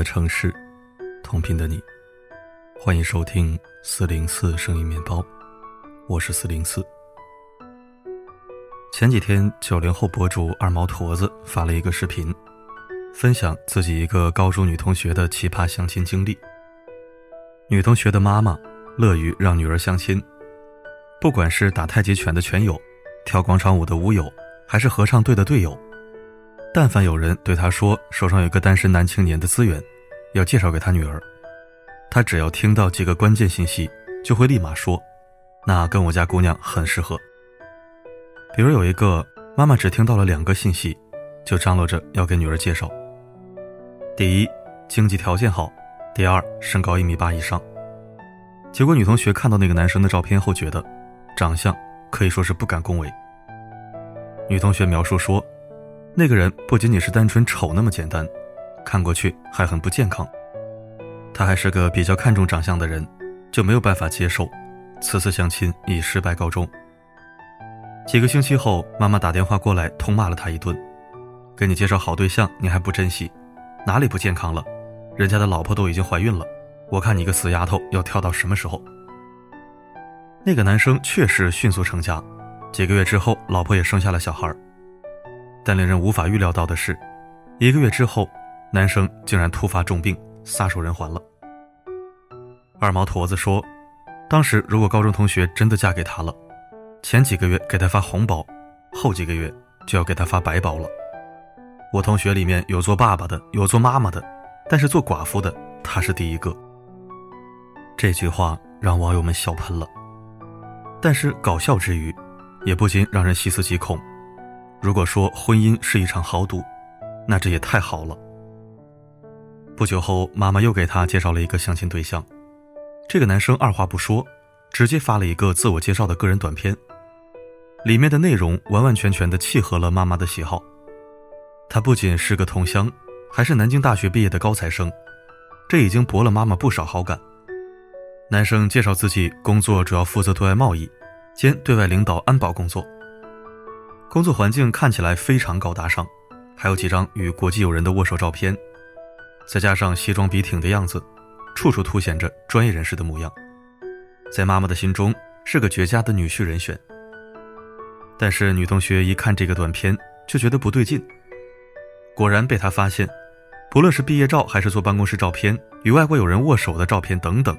的城市，同频的你，欢迎收听四零四声音面包，我是四零四。前几天，九零后博主二毛坨子发了一个视频，分享自己一个高中女同学的奇葩相亲经历。女同学的妈妈乐于让女儿相亲，不管是打太极拳的拳友，跳广场舞的舞友，还是合唱队的队友。但凡有人对他说手上有个单身男青年的资源，要介绍给他女儿，他只要听到几个关键信息，就会立马说：“那跟我家姑娘很适合。”比如有一个妈妈只听到了两个信息，就张罗着要给女儿介绍：第一，经济条件好；第二，身高一米八以上。结果女同学看到那个男生的照片后，觉得长相可以说是不敢恭维。女同学描述说。那个人不仅仅是单纯丑那么简单，看过去还很不健康。他还是个比较看重长相的人，就没有办法接受。此次相亲以失败告终。几个星期后，妈妈打电话过来痛骂了他一顿：“给你介绍好对象，你还不珍惜，哪里不健康了？人家的老婆都已经怀孕了，我看你个死丫头要跳到什么时候？”那个男生确实迅速成家，几个月之后，老婆也生下了小孩。但令人无法预料到的是，一个月之后，男生竟然突发重病，撒手人寰了。二毛坨子说：“当时如果高中同学真的嫁给他了，前几个月给他发红包，后几个月就要给他发白包了。我同学里面有做爸爸的，有做妈妈的，但是做寡妇的他是第一个。”这句话让网友们笑喷了，但是搞笑之余，也不禁让人细思极恐。如果说婚姻是一场豪赌，那这也太好了。不久后，妈妈又给他介绍了一个相亲对象。这个男生二话不说，直接发了一个自我介绍的个人短片，里面的内容完完全全的契合了妈妈的喜好。他不仅是个同乡，还是南京大学毕业的高材生，这已经博了妈妈不少好感。男生介绍自己工作主要负责对外贸易，兼对外领导安保工作。工作环境看起来非常高大上，还有几张与国际友人的握手照片，再加上西装笔挺的样子，处处凸显着专业人士的模样，在妈妈的心中是个绝佳的女婿人选。但是女同学一看这个短片就觉得不对劲，果然被他发现，不论是毕业照还是坐办公室照片、与外国友人握手的照片等等，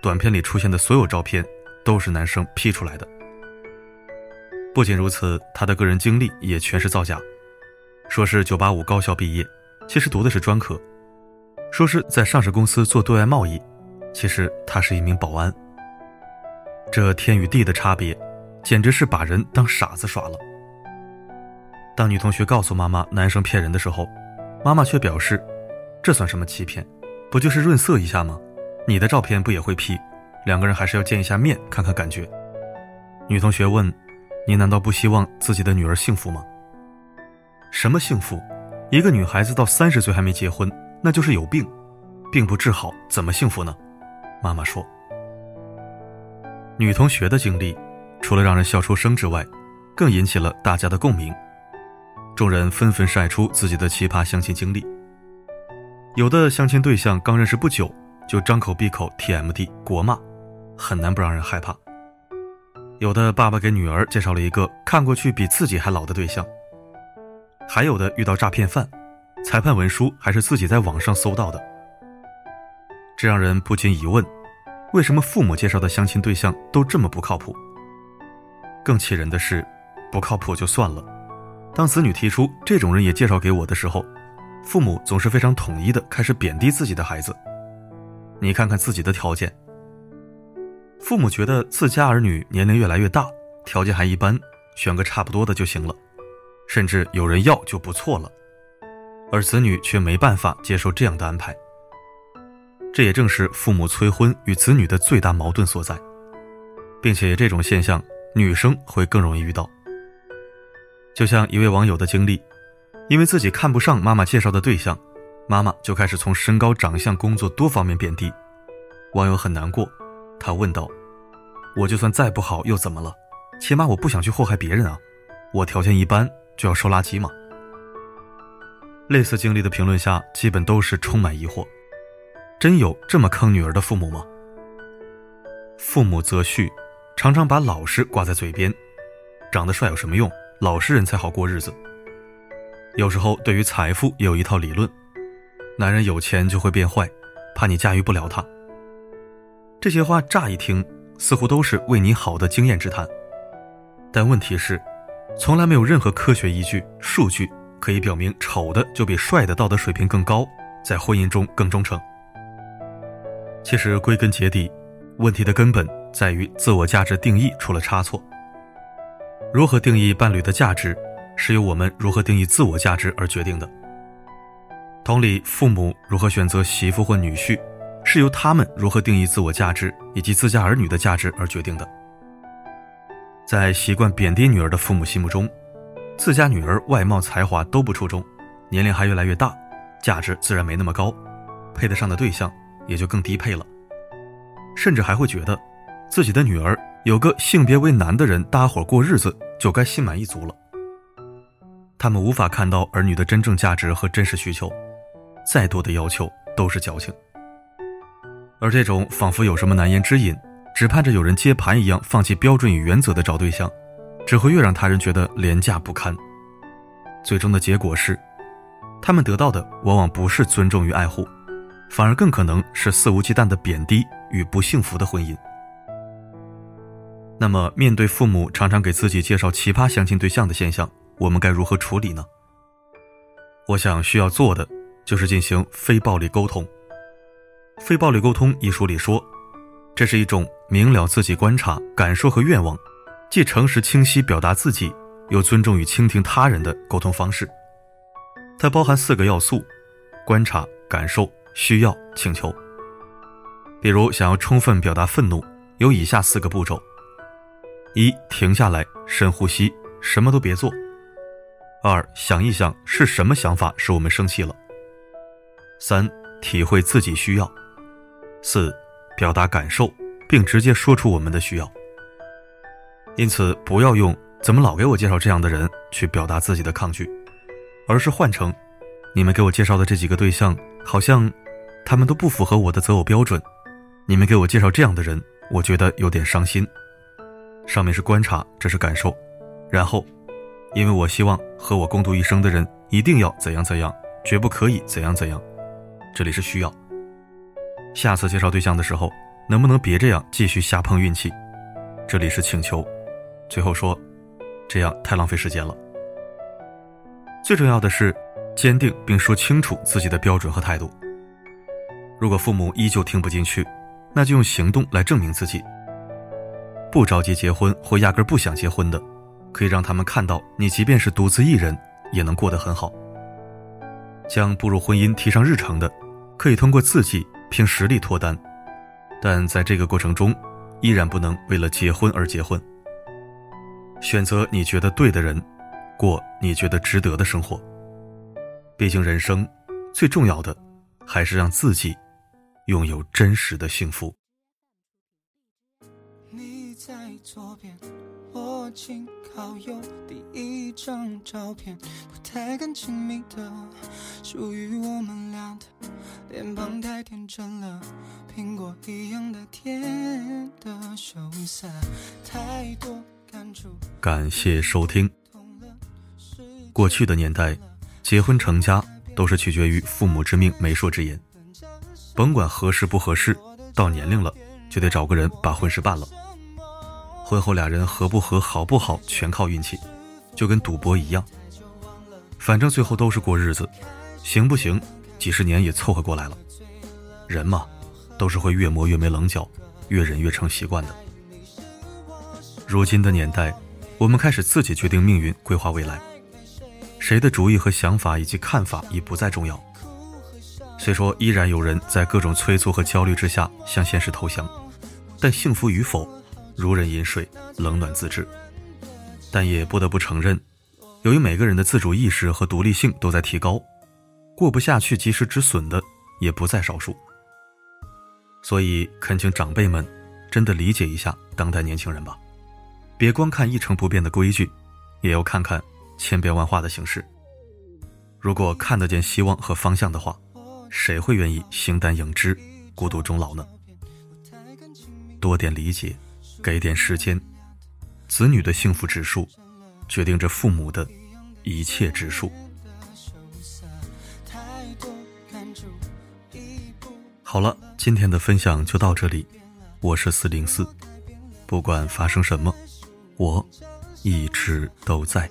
短片里出现的所有照片都是男生 P 出来的。不仅如此，他的个人经历也全是造假，说是985高校毕业，其实读的是专科；说是在上市公司做对外贸易，其实他是一名保安。这天与地的差别，简直是把人当傻子耍了。当女同学告诉妈妈男生骗人的时候，妈妈却表示：“这算什么欺骗？不就是润色一下吗？你的照片不也会 P？两个人还是要见一下面，看看感觉。”女同学问。你难道不希望自己的女儿幸福吗？什么幸福？一个女孩子到三十岁还没结婚，那就是有病，病不治好怎么幸福呢？妈妈说。女同学的经历，除了让人笑出声之外，更引起了大家的共鸣。众人纷纷晒出自己的奇葩相亲经历。有的相亲对象刚认识不久，就张口闭口 TMD 国骂，很难不让人害怕。有的爸爸给女儿介绍了一个看过去比自己还老的对象，还有的遇到诈骗犯，裁判文书还是自己在网上搜到的，这让人不禁疑问：为什么父母介绍的相亲对象都这么不靠谱？更气人的是，不靠谱就算了，当子女提出这种人也介绍给我的时候，父母总是非常统一的开始贬低自己的孩子。你看看自己的条件。父母觉得自家儿女年龄越来越大，条件还一般，选个差不多的就行了，甚至有人要就不错了，而子女却没办法接受这样的安排。这也正是父母催婚与子女的最大矛盾所在，并且这种现象女生会更容易遇到。就像一位网友的经历，因为自己看不上妈妈介绍的对象，妈妈就开始从身高、长相、工作多方面贬低，网友很难过。他问道：“我就算再不好又怎么了？起码我不想去祸害别人啊！我条件一般就要收垃圾吗？”类似经历的评论下，基本都是充满疑惑：真有这么坑女儿的父母吗？父母择婿，常常把老实挂在嘴边，长得帅有什么用？老实人才好过日子。有时候对于财富也有一套理论：男人有钱就会变坏，怕你驾驭不了他。这些话乍一听似乎都是为你好的经验之谈，但问题是，从来没有任何科学依据、数据可以表明丑的就比帅的道德水平更高，在婚姻中更忠诚。其实归根结底，问题的根本在于自我价值定义出了差错。如何定义伴侣的价值，是由我们如何定义自我价值而决定的。同理，父母如何选择媳妇或女婿。是由他们如何定义自我价值以及自家儿女的价值而决定的。在习惯贬低女儿的父母心目中，自家女儿外貌才华都不出众，年龄还越来越大，价值自然没那么高，配得上的对象也就更低配了。甚至还会觉得，自己的女儿有个性别为男的人搭伙过日子就该心满意足了。他们无法看到儿女的真正价值和真实需求，再多的要求都是矫情。而这种仿佛有什么难言之隐，只盼着有人接盘一样放弃标准与原则的找对象，只会越让他人觉得廉价不堪。最终的结果是，他们得到的往往不是尊重与爱护，反而更可能是肆无忌惮的贬低与不幸福的婚姻。那么，面对父母常常给自己介绍奇葩相亲对象的现象，我们该如何处理呢？我想需要做的就是进行非暴力沟通。《非暴力沟通》一书里说，这是一种明了自己观察、感受和愿望，既诚实清晰表达自己，又尊重与倾听他人的沟通方式。它包含四个要素：观察、感受、需要、请求。比如，想要充分表达愤怒，有以下四个步骤：一、停下来，深呼吸，什么都别做；二、想一想是什么想法使我们生气了；三、体会自己需要。四，表达感受，并直接说出我们的需要。因此，不要用“怎么老给我介绍这样的人”去表达自己的抗拒，而是换成“你们给我介绍的这几个对象，好像他们都不符合我的择偶标准。你们给我介绍这样的人，我觉得有点伤心。”上面是观察，这是感受，然后，因为我希望和我共度一生的人一定要怎样怎样，绝不可以怎样怎样，这里是需要。下次介绍对象的时候，能不能别这样继续瞎碰运气？这里是请求。最后说，这样太浪费时间了。最重要的是，坚定并说清楚自己的标准和态度。如果父母依旧听不进去，那就用行动来证明自己。不着急结婚或压根不想结婚的，可以让他们看到你即便是独自一人也能过得很好。将步入婚姻提上日程的，可以通过自己。凭实力脱单，但在这个过程中，依然不能为了结婚而结婚。选择你觉得对的人，过你觉得值得的生活。毕竟人生最重要的，还是让自己拥有真实的幸福。你在左边，我紧请靠右。第一张照片，不太敢亲密的，属于我们俩的。脸庞太天真了，苹果一样的甜的羞涩，太多感触。感谢收听。过去的年代，结婚成家都是取决于父母之命、媒妁之言，甭管合适不合适，到年龄了就得找个人把婚事办了。婚后俩人合不合、好不好，全靠运气，就跟赌博一样，反正最后都是过日子，行不行？几十年也凑合过来了，人嘛，都是会越磨越没棱角，越忍越成习惯的。如今的年代，我们开始自己决定命运，规划未来，谁的主意和想法以及看法已不再重要。虽说依然有人在各种催促和焦虑之下向现实投降，但幸福与否，如人饮水，冷暖自知。但也不得不承认，由于每个人的自主意识和独立性都在提高。过不下去及时止损的也不在少数，所以恳请长辈们真的理解一下当代年轻人吧，别光看一成不变的规矩，也要看看千变万化的形式。如果看得见希望和方向的话，谁会愿意形单影只、孤独终老呢？多点理解，给点时间，子女的幸福指数，决定着父母的一切指数。好了，今天的分享就到这里。我是四零四，不管发生什么，我一直都在。